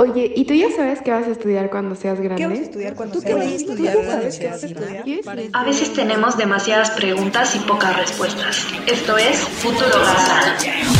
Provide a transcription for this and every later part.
Oye, ¿y tú ya sabes qué vas a estudiar cuando seas grande? ¿Qué vas a estudiar cuando seas grande? A veces tenemos demasiadas preguntas y pocas respuestas. Esto es Futuro Garza.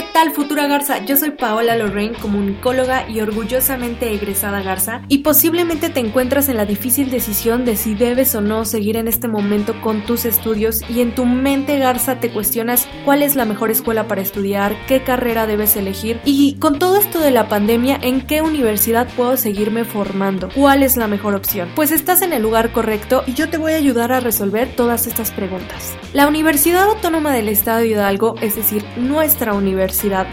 ¿Qué tal futura Garza? Yo soy Paola Lorraine, comunicóloga y orgullosamente egresada Garza, y posiblemente te encuentras en la difícil decisión de si debes o no seguir en este momento con tus estudios y en tu mente Garza te cuestionas cuál es la mejor escuela para estudiar, qué carrera debes elegir y con todo esto de la pandemia, ¿en qué universidad puedo seguirme formando? ¿Cuál es la mejor opción? Pues estás en el lugar correcto y yo te voy a ayudar a resolver todas estas preguntas. La Universidad Autónoma del Estado de Hidalgo, es decir, nuestra universidad,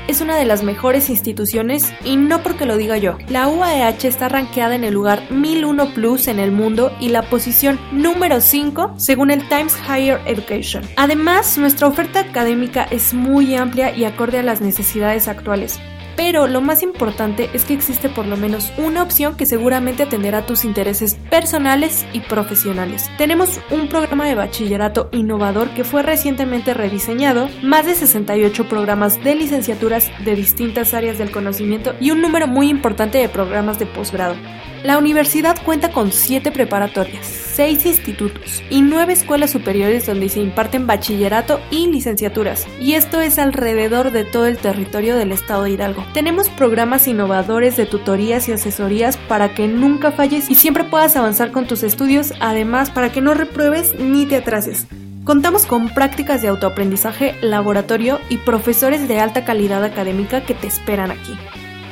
es una de las mejores instituciones y no porque lo diga yo. La UAEH está rankeada en el lugar 1001 Plus en el mundo y la posición número 5 según el Times Higher Education. Además, nuestra oferta académica es muy amplia y acorde a las necesidades actuales pero lo más importante es que existe por lo menos una opción que seguramente atenderá tus intereses personales y profesionales. Tenemos un programa de bachillerato innovador que fue recientemente rediseñado, más de 68 programas de licenciaturas de distintas áreas del conocimiento y un número muy importante de programas de posgrado. La universidad cuenta con 7 preparatorias, 6 institutos y 9 escuelas superiores donde se imparten bachillerato y licenciaturas, y esto es alrededor de todo el territorio del estado de Hidalgo. Tenemos programas innovadores de tutorías y asesorías para que nunca falles y siempre puedas avanzar con tus estudios, además para que no repruebes ni te atrases. Contamos con prácticas de autoaprendizaje, laboratorio y profesores de alta calidad académica que te esperan aquí.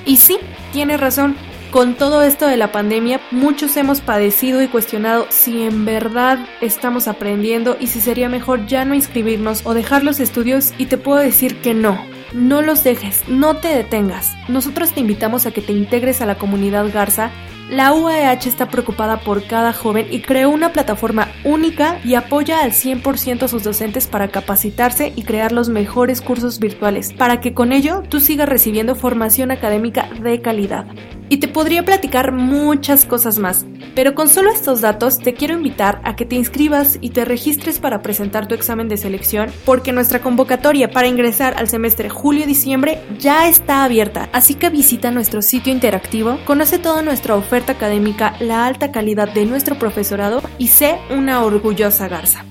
Y sí, tienes razón, con todo esto de la pandemia, muchos hemos padecido y cuestionado si en verdad estamos aprendiendo y si sería mejor ya no inscribirnos o dejar los estudios y te puedo decir que no. No los dejes, no te detengas. Nosotros te invitamos a que te integres a la comunidad Garza la UAH está preocupada por cada joven y creó una plataforma única y apoya al 100% a sus docentes para capacitarse y crear los mejores cursos virtuales, para que con ello tú sigas recibiendo formación académica de calidad. Y te podría platicar muchas cosas más, pero con solo estos datos te quiero invitar a que te inscribas y te registres para presentar tu examen de selección, porque nuestra convocatoria para ingresar al semestre julio-diciembre ya está abierta, así que visita nuestro sitio interactivo, conoce toda nuestra oferta académica, la alta calidad de nuestro profesorado y sé una orgullosa garza.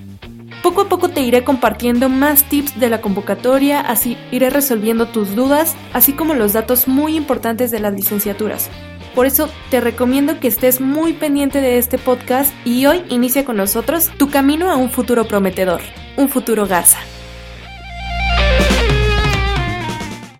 Poco a poco te iré compartiendo más tips de la convocatoria, así iré resolviendo tus dudas, así como los datos muy importantes de las licenciaturas. Por eso te recomiendo que estés muy pendiente de este podcast y hoy inicia con nosotros tu camino a un futuro prometedor, un futuro Garza.